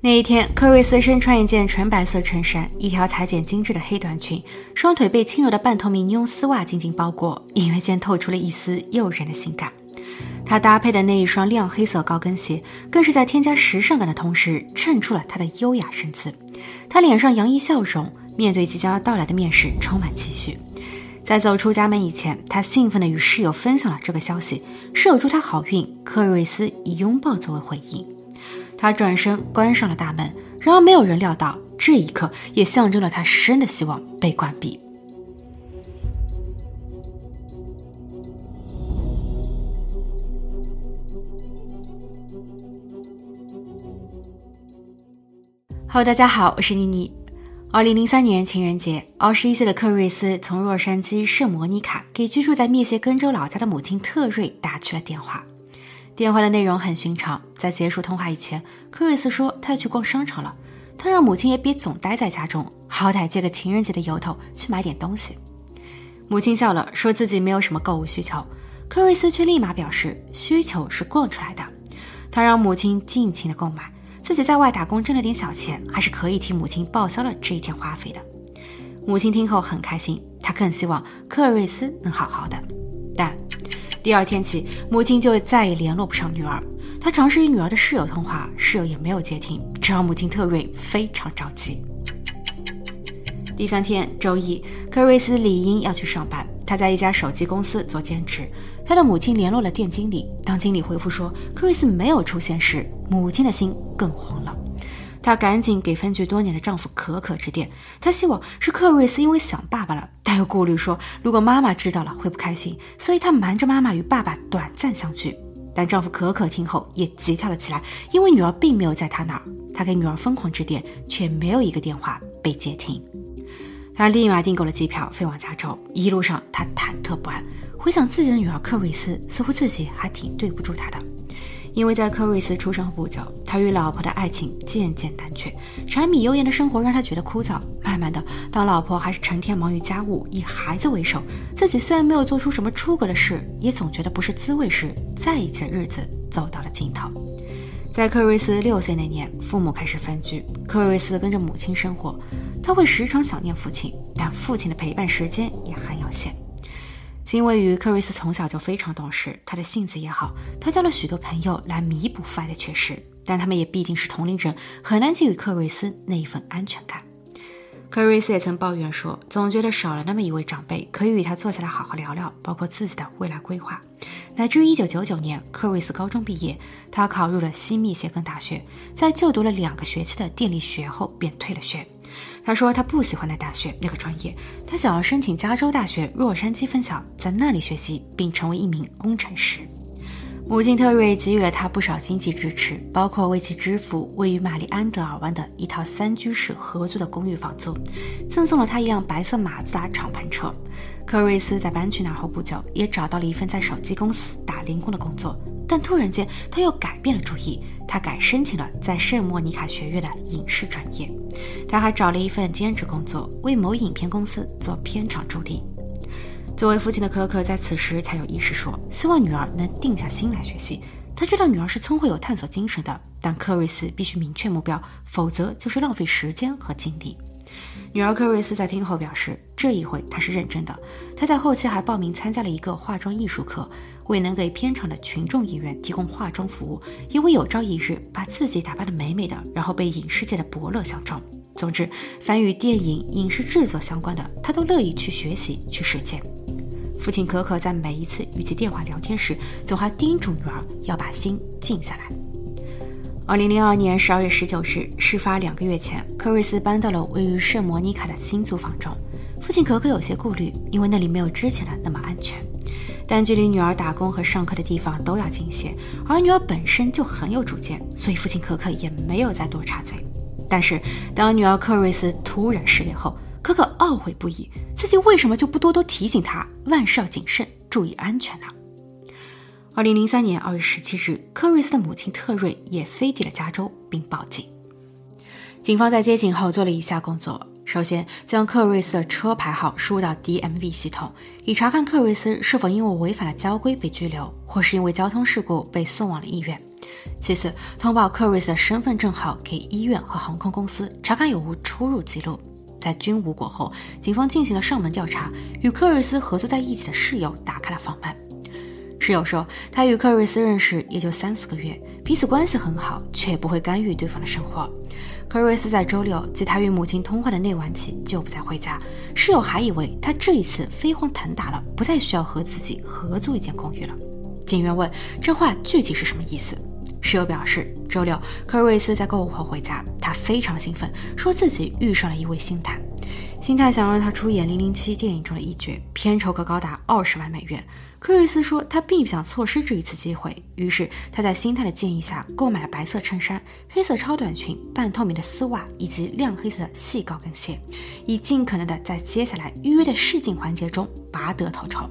那一天，科瑞斯身穿一件纯白色衬衫，一条裁剪精致的黑短裙，双腿被轻柔的半透明尼龙丝袜紧紧包裹，隐约间透出了一丝诱人的性感。他搭配的那一双亮黑色高跟鞋，更是在添加时尚感的同时，衬出了他的优雅身姿。他脸上洋溢笑容，面对即将要到来的面试，充满期许。在走出家门以前，他兴奋地与室友分享了这个消息，室友祝他好运。科瑞斯以拥抱作为回应。他转身关上了大门，然而没有人料到，这一刻也象征了他生的希望被关闭。Hello，大家好，我是妮妮。二零零三年情人节，二十一岁的克瑞斯从洛杉矶圣莫妮卡给居住在密歇根州老家的母亲特瑞打去了电话。电话的内容很寻常，在结束通话以前，科瑞斯说他要去逛商场了，他让母亲也别总待在家中，好歹借个情人节的由头去买点东西。母亲笑了，说自己没有什么购物需求。科瑞斯却立马表示需求是逛出来的，他让母亲尽情的购买，自己在外打工挣了点小钱，还是可以替母亲报销了这一天花费的。母亲听后很开心，她更希望克瑞斯能好好的，但。第二天起，母亲就再也联络不上女儿。她尝试与女儿的室友通话，室友也没有接听，这让母亲特瑞非常着急。第三天，周一，克瑞斯理应要去上班。他在一家手机公司做兼职。他的母亲联络了店经理，当经理回复说克瑞斯没有出现时，母亲的心更慌了。她赶紧给分居多年的丈夫可可致电，她希望是克瑞斯因为想爸爸了，但又顾虑说如果妈妈知道了会不开心，所以她瞒着妈妈与爸爸短暂相聚。但丈夫可可听后也急跳了起来，因为女儿并没有在他那儿。他给女儿疯狂致电，却没有一个电话被接听。他立马订购了机票飞往加州，一路上他忐忑不安，回想自己的女儿克瑞斯，似乎自己还挺对不住她的。因为在科瑞斯出生后不久，他与老婆的爱情渐渐淡却，柴米油盐的生活让他觉得枯燥。慢慢的，当老婆还是成天忙于家务，以孩子为首，自己虽然没有做出什么出格的事，也总觉得不是滋味时，在一起的日子走到了尽头。在科瑞斯六岁那年，父母开始分居，科瑞斯跟着母亲生活，他会时常想念父亲，但父亲的陪伴时间也很有限。因为于克瑞斯从小就非常懂事，他的性子也好，他交了许多朋友来弥补父爱的缺失，但他们也毕竟是同龄人，很难给予克瑞斯那一份安全感。克瑞斯也曾抱怨说，总觉得少了那么一位长辈，可以与他坐下来好好聊聊，包括自己的未来规划。乃至于1999年，克瑞斯高中毕业，他考入了西密歇根大学，在就读了两个学期的电力学后便退了学。他说他不喜欢那大学那个专业，他想要申请加州大学洛杉矶分校，在那里学习并成为一名工程师。母亲特瑞给予了他不少经济支持，包括为其支付位于玛丽安德尔湾的一套三居室合租的公寓房租，赠送了他一辆白色马自达敞篷车。科瑞斯在搬去那后不久，也找到了一份在手机公司打零工的工作，但突然间他又改变了主意。他改申请了在圣莫尼卡学院的影视专业，他还找了一份兼职工作，为某影片公司做片场助理。作为父亲的可可在此时才有意识说，希望女儿能定下心来学习。他知道女儿是聪慧有探索精神的，但克瑞斯必须明确目标，否则就是浪费时间和精力。女儿克瑞斯在听后表示，这一回她是认真的。她在后期还报名参加了一个化妆艺术课，为能给片场的群众演员提供化妆服务，因为有朝一日把自己打扮得美美的，然后被影视界的伯乐相中。总之，凡与电影、影视制作相关的，她都乐意去学习、去实践。父亲可可在每一次与其电话聊天时，总还叮嘱女儿要把心静下来。二零零二年十二月十九日，事发两个月前，克瑞斯搬到了位于圣莫妮卡的新租房中。父亲可可有些顾虑，因为那里没有之前的那么安全。但距离女儿打工和上课的地方都要近些，而女儿本身就很有主见，所以父亲可可也没有再多插嘴。但是，当女儿克瑞斯突然失联后，可可懊悔不已，自己为什么就不多多提醒她万事要谨慎，注意安全呢？二零零三年二月十七日，科瑞斯的母亲特瑞也飞抵了加州，并报警。警方在接警后做了以下工作：首先，将克瑞斯的车牌号输入到 DMV 系统，以查看克瑞斯是否因为违反了交规被拘留，或是因为交通事故被送往了医院；其次，通报克瑞斯的身份证号给医院和航空公司，查看有无出入记录。在均无果后，警方进行了上门调查，与克瑞斯合作在一起的室友打开了房门。室友说，他与克瑞斯认识也就三四个月，彼此关系很好，却不会干预对方的生活。克瑞斯在周六即他与母亲通话的那晚起就不再回家，室友还以为他这一次飞黄腾达了，不再需要和自己合租一间公寓了。警员问这话具体是什么意思，室友表示，周六克瑞斯在购物后回家，他非常兴奋，说自己遇上了一位星探，星探想让他出演《零零七》电影中的一角，片酬可高达二十万美元。科瑞斯说，他并不想错失这一次机会，于是他在星探的建议下购买了白色衬衫、黑色超短裙、半透明的丝袜以及亮黑色的细高跟鞋，以尽可能的在接下来预约的试镜环节中拔得头筹。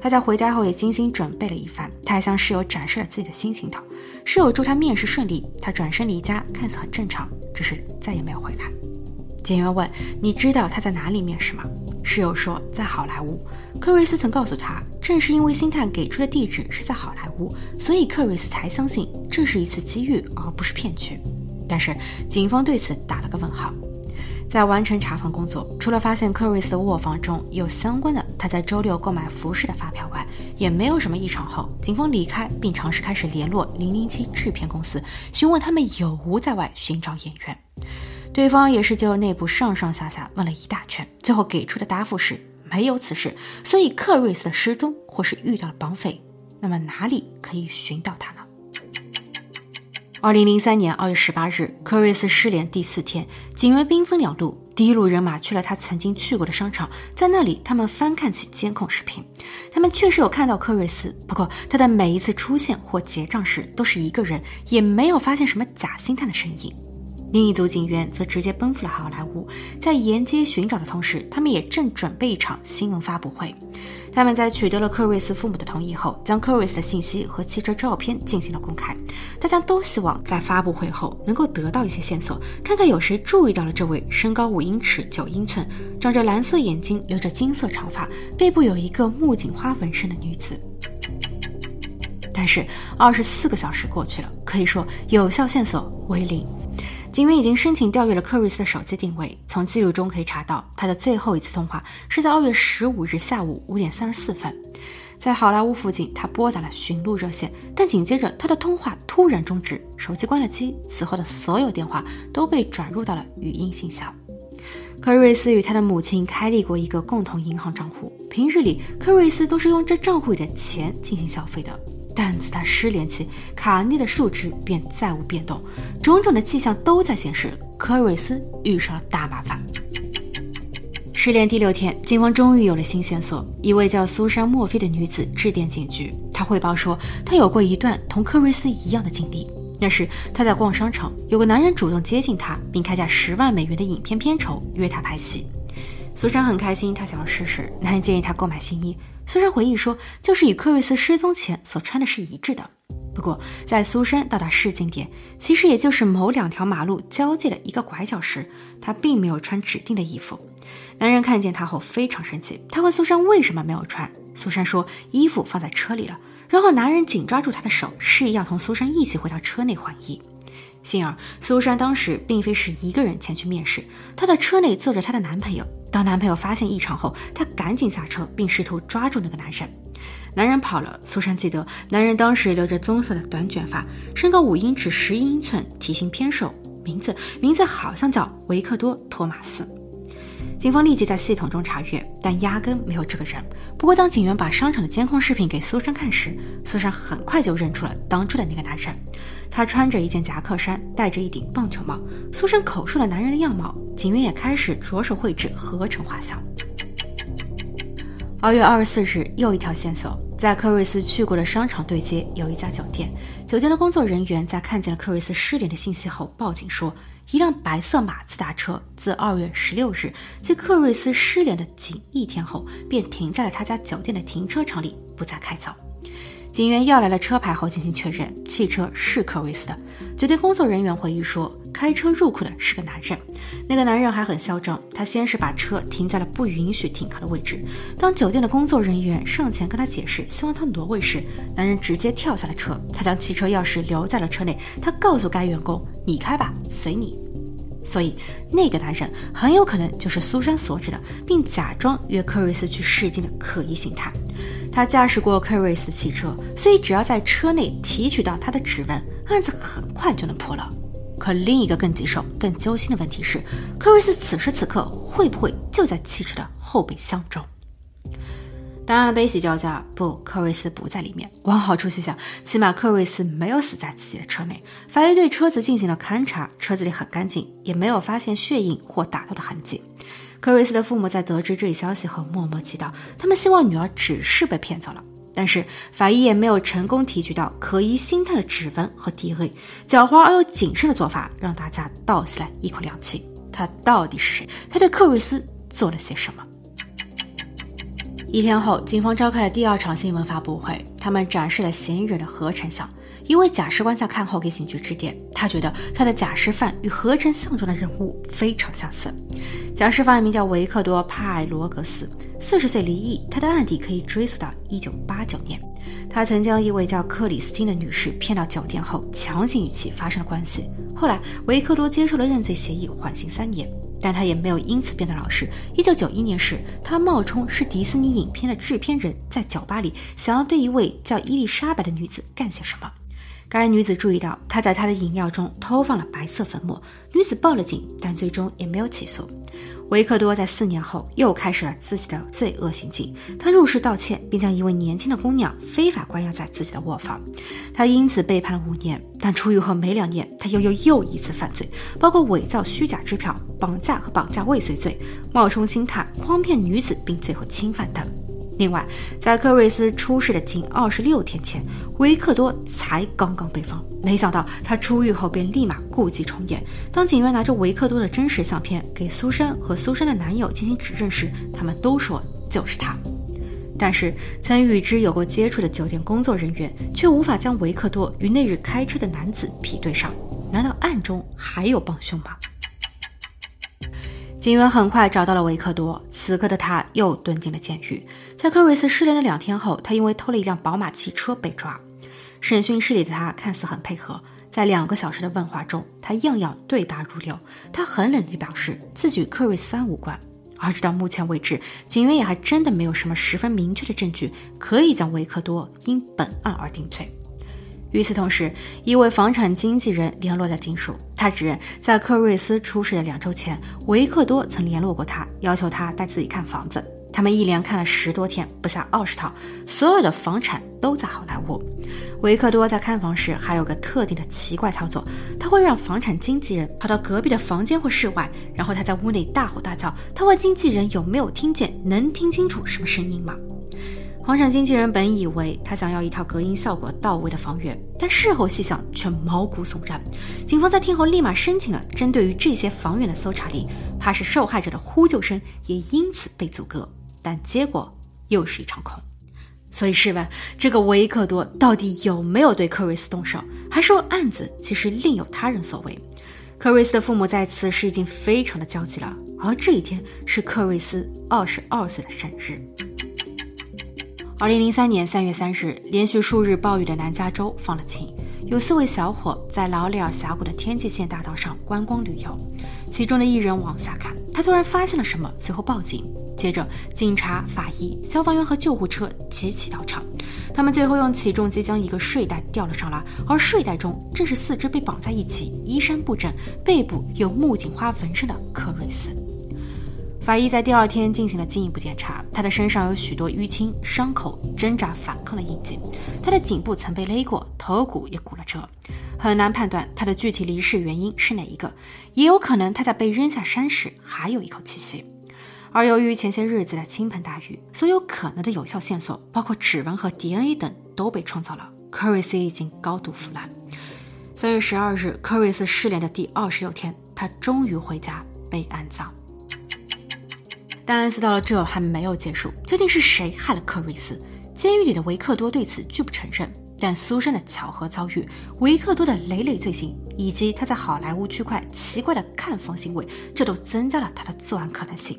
他在回家后也精心准备了一番，他还向室友展示了自己的新行头。室友祝他面试顺利，他转身离家，看似很正常，只是再也没有回来。警员问：“你知道他在哪里面试吗？”室友说：“在好莱坞。”克瑞斯曾告诉他，正是因为星探给出的地址是在好莱坞，所以克瑞斯才相信这是一次机遇，而不是骗局。但是警方对此打了个问号。在完成查房工作，除了发现克瑞斯的卧房中有相关的他在周六购买服饰的发票外，也没有什么异常后，警方离开并尝试开始联络零零七制片公司，询问他们有无在外寻找演员。对方也是就内部上上下下问了一大圈，最后给出的答复是没有此事。所以克瑞斯的失踪或是遇到了绑匪，那么哪里可以寻到他呢？二零零三年二月十八日，克瑞斯失联第四天，警员兵分两路，第一路人马去了他曾经去过的商场，在那里他们翻看起监控视频，他们确实有看到克瑞斯，不过他的每一次出现或结账时都是一个人，也没有发现什么假星探的身影。另一组警员则直接奔赴了好莱坞，在沿街寻找的同时，他们也正准备一场新闻发布会。他们在取得了克瑞斯父母的同意后，将克瑞斯的信息和汽车照片进行了公开。大家都希望在发布会后能够得到一些线索，看看有谁注意到了这位身高五英尺九英寸、长着蓝色眼睛、留着金色长发、背部有一个木槿花纹身的女子。但是，二十四个小时过去了，可以说有效线索为零。警员已经申请调阅了克瑞斯的手机定位，从记录中可以查到，他的最后一次通话是在二月十五日下午五点三十四分，在好莱坞附近，他拨打了寻路热线，但紧接着他的通话突然终止，手机关了机，此后的所有电话都被转入到了语音信箱。克瑞斯与他的母亲开立过一个共同银行账户，平日里克瑞斯都是用这账户里的钱进行消费的。但自他失联起，卡内的数值便再无变动，种种的迹象都在显示科瑞斯遇上了大麻烦。失联第六天，警方终于有了新线索：一位叫苏珊·墨菲的女子致电警局，她汇报说，她有过一段同科瑞斯一样的经历。那时她在逛商场，有个男人主动接近她，并开价十万美元的影片片酬约她拍戏。苏珊很开心，她想要试试。男人建议她购买新衣。苏珊回忆说，就是与克瑞斯失踪前所穿的是一致的。不过，在苏珊到达试镜点，其实也就是某两条马路交界的一个拐角时，她并没有穿指定的衣服。男人看见她后非常生气，他问苏珊为什么没有穿。苏珊说衣服放在车里了。然后男人紧抓住她的手，示意要同苏珊一起回到车内换衣。幸而苏珊当时并非是一个人前去面试，她的车内坐着她的男朋友。当男朋友发现异常后，她赶紧下车，并试图抓住那个男人。男人跑了，苏珊记得男人当时留着棕色的短卷发，身高五英尺十一英寸，体型偏瘦，名字名字好像叫维克多·托马斯。警方立即在系统中查阅，但压根没有这个人。不过，当警员把商场的监控视频给苏珊看时，苏珊很快就认出了当初的那个男人。他穿着一件夹克衫，戴着一顶棒球帽。苏珊口述了男人的样貌，警员也开始着手绘制合成画像。二月二十四日，又一条线索，在克瑞斯去过的商场对接有一家酒店，酒店的工作人员在看见了克瑞斯失联的信息后报警说。一辆白色马自达车自二月十六日即克瑞斯失联的仅一天后，便停在了他家酒店的停车场里，不再开走。警员要来了车牌后进行确认，汽车是科瑞斯的。酒店工作人员回忆说，开车入库的是个男人。那个男人还很嚣张，他先是把车停在了不允许停靠的位置。当酒店的工作人员上前跟他解释，希望他挪位时，男人直接跳下了车。他将汽车钥匙留在了车内。他告诉该员工：“你开吧，随你。”所以，那个男人很有可能就是苏珊所指的，并假装约科瑞斯去试镜的可疑形态。他驾驶过科瑞斯汽车，所以只要在车内提取到他的指纹，案子很快就能破了。可另一个更棘手、更揪心的问题是，科瑞斯此时此刻会不会就在汽车的后备箱中？答案悲喜交加，不，科瑞斯不在里面。往好处去想，起码科瑞斯没有死在自己的车内。法医对车子进行了勘查，车子里很干净，也没有发现血印或打斗的痕迹。克瑞斯的父母在得知这一消息后默默祈祷，他们希望女儿只是被骗走了。但是法医也没有成功提取到可疑心探的指纹和 DNA。狡猾而又谨慎的做法让大家倒吸了一口凉气。他到底是谁？他对克瑞斯做了些什么？一天后，警方召开了第二场新闻发布会，他们展示了嫌疑人的合成像。一位假释官在看后给警局致电，他觉得他的假释犯与合成像中的人物非常相似。假释犯名叫维克多·帕罗格斯，四十岁离异，他的案底可以追溯到一九八九年。他曾将一位叫克里斯汀的女士骗到酒店后，强行与其发生了关系。后来，维克多接受了认罪协议，缓刑三年，但他也没有因此变得老实。一九九一年时，他冒充是迪士尼影片的制片人，在酒吧里想要对一位叫伊丽莎白的女子干些什么。该女子注意到他在她的饮料中偷放了白色粉末，女子报了警，但最终也没有起诉。维克多在四年后又开始了自己的罪恶行径。他入室盗窃，并将一位年轻的姑娘非法关押在自己的卧房。他因此被判了五年。但出狱后没两年，他又又又一次犯罪，包括伪造虚假支票、绑架和绑架未遂罪、冒充星探、诓骗女子并最后侵犯等。另外，在克瑞斯出事的仅二十六天前，维克多才刚刚被放。没想到他出狱后便立马故伎重演。当警员拿着维克多的真实相片给苏珊和苏珊的男友进行指认时，他们都说就是他。但是曾与之有过接触的酒店工作人员却无法将维克多与那日开车的男子匹对上。难道暗中还有帮凶吗？警员很快找到了维克多，此刻的他又蹲进了监狱。在克瑞斯失联的两天后，他因为偷了一辆宝马汽车被抓。审讯室里的他看似很配合，在两个小时的问话中，他样样对答如流。他很冷地表示自己与克瑞斯无关。而直到目前为止，警员也还真的没有什么十分明确的证据可以将维克多因本案而定罪。与此同时，一位房产经纪人联络了金属，他指认在克瑞斯出事的两周前，维克多曾联络过他，要求他带自己看房子。他们一连看了十多天，不下二十套，所有的房产都在好莱坞。维克多在看房时还有个特定的奇怪操作，他会让房产经纪人跑到隔壁的房间或室外，然后他在屋内大吼大叫，他问经纪人有没有听见，能听清楚什么声音吗？房产经纪人本以为他想要一套隔音效果到位的房源，但事后细想却毛骨悚然。警方在听后立马申请了针对于这些房源的搜查令，怕是受害者的呼救声也因此被阻隔。但结果又是一场空。所以试问，这个维克多到底有没有对克瑞斯动手，还是说案子其实另有他人所为？克瑞斯的父母在此时已经非常的焦急了，而这一天是克瑞斯二十二岁的生日。二零零三年三月三日，连续数日暴雨的南加州放了晴。有四位小伙在劳里尔峡谷的天际线大道上观光旅游，其中的一人往下看，他突然发现了什么，随后报警。接着，警察、法医、消防员和救护车齐齐到场。他们最后用起重机将一个睡袋吊了上来，而睡袋中正是四只被绑在一起、衣衫不整、背部有木槿花纹身的克瑞斯。法医在第二天进行了进一步检查，他的身上有许多淤青、伤口、挣扎反抗的印记，他的颈部曾被勒过，头骨也骨了折，很难判断他的具体离世原因是哪一个，也有可能他在被扔下山时还有一口气息。而由于前些日子的倾盆大雨，所有可能的有效线索，包括指纹和 DNA 等，都被创造了。科瑞斯已经高度腐烂。三月十二日，科瑞斯失联的第二十六天，他终于回家被安葬。但案子到了这还没有结束，究竟是谁害了克瑞斯？监狱里的维克多对此拒不承认。但苏珊的巧合遭遇，维克多的累累罪行，以及他在好莱坞区块奇怪的看房行为，这都增加了他的作案可能性。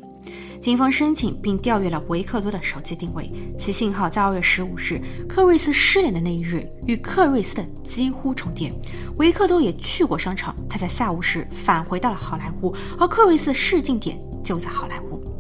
警方申请并调阅了维克多的手机定位，其信号在二月十五日克瑞斯失联的那一日与克瑞斯的几乎重叠。维克多也去过商场，他在下午时返回到了好莱坞，而克瑞斯的试镜点就在好莱坞。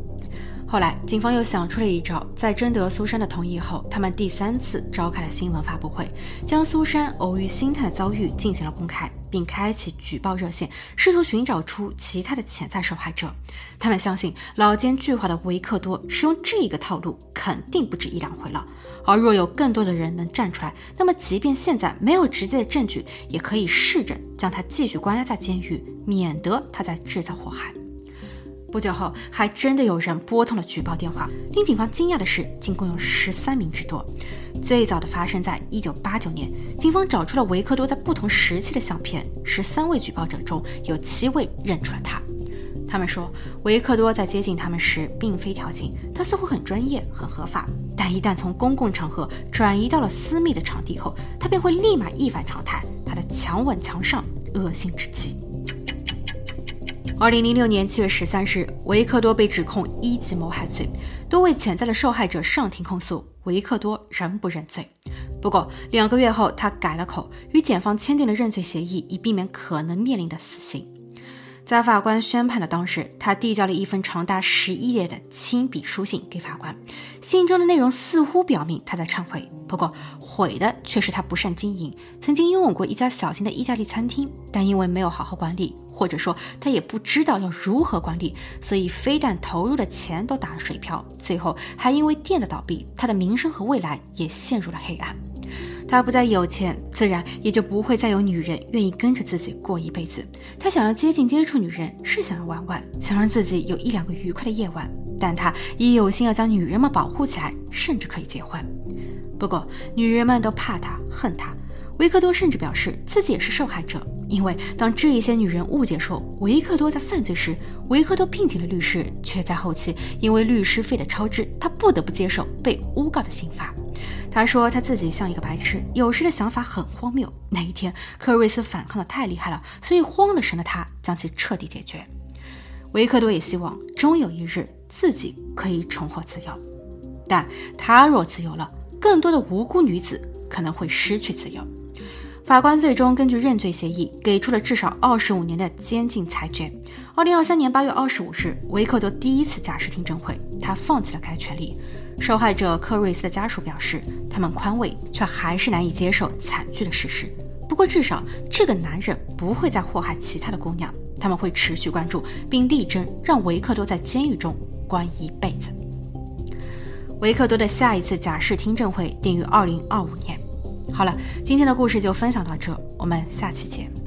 后来，警方又想出了一招，在征得苏珊的同意后，他们第三次召开了新闻发布会，将苏珊偶遇星探的遭遇进行了公开，并开启举报热线，试图寻找出其他的潜在受害者。他们相信老奸巨猾的维克多使用这个套路肯定不止一两回了，而若有更多的人能站出来，那么即便现在没有直接的证据，也可以试着将他继续关押在监狱，免得他再制造祸害。不久后，还真的有人拨通了举报电话。令警方惊讶的是，竟共有十三名之多。最早的发生在一九八九年，警方找出了维克多在不同时期的相片，十三位举报者中有七位认出了他。他们说，维克多在接近他们时并非调情，他似乎很专业、很合法。但一旦从公共场合转移到了私密的场地后，他便会立马一反常态，他的强吻强上，恶心至极。二零零六年七月十三日，维克多被指控一级谋害罪，多位潜在的受害者上庭控诉，维克多仍不认罪。不过两个月后，他改了口，与检方签订了认罪协议，以避免可能面临的死刑。在法官宣判的当时，他递交了一份长达十一页的亲笔书信给法官，信中的内容似乎表明他在忏悔，不过悔的却是他不善经营，曾经拥有过一家小型的意大利餐厅，但因为没有好好管理，或者说他也不知道要如何管理，所以非但投入的钱都打了水漂，最后还因为店的倒闭，他的名声和未来也陷入了黑暗。他不再有钱，自然也就不会再有女人愿意跟着自己过一辈子。他想要接近接触女人，是想要玩玩，想让自己有一两个愉快的夜晚。但他也有心要将女人们保护起来，甚至可以结婚。不过，女人们都怕他，恨他。维克多甚至表示自己也是受害者，因为当这一些女人误解说维克多在犯罪时，维克多聘请了律师，却在后期因为律师费的超支，他不得不接受被诬告的刑罚。他说他自己像一个白痴，有时的想法很荒谬。那一天，科瑞斯反抗的太厉害了，所以慌了神的他将其彻底解决。维克多也希望终有一日自己可以重获自由，但他若自由了，更多的无辜女子可能会失去自由。法官最终根据认罪协议，给出了至少二十五年的监禁裁决。二零二三年八月二十五日，维克多第一次假释听证会，他放弃了该权利。受害者科瑞斯的家属表示，他们宽慰，却还是难以接受惨剧的事实。不过，至少这个男人不会再祸害其他的姑娘。他们会持续关注，并力争让维克多在监狱中关一辈子。维克多的下一次假释听证会定于二零二五年。好了，今天的故事就分享到这，我们下期见。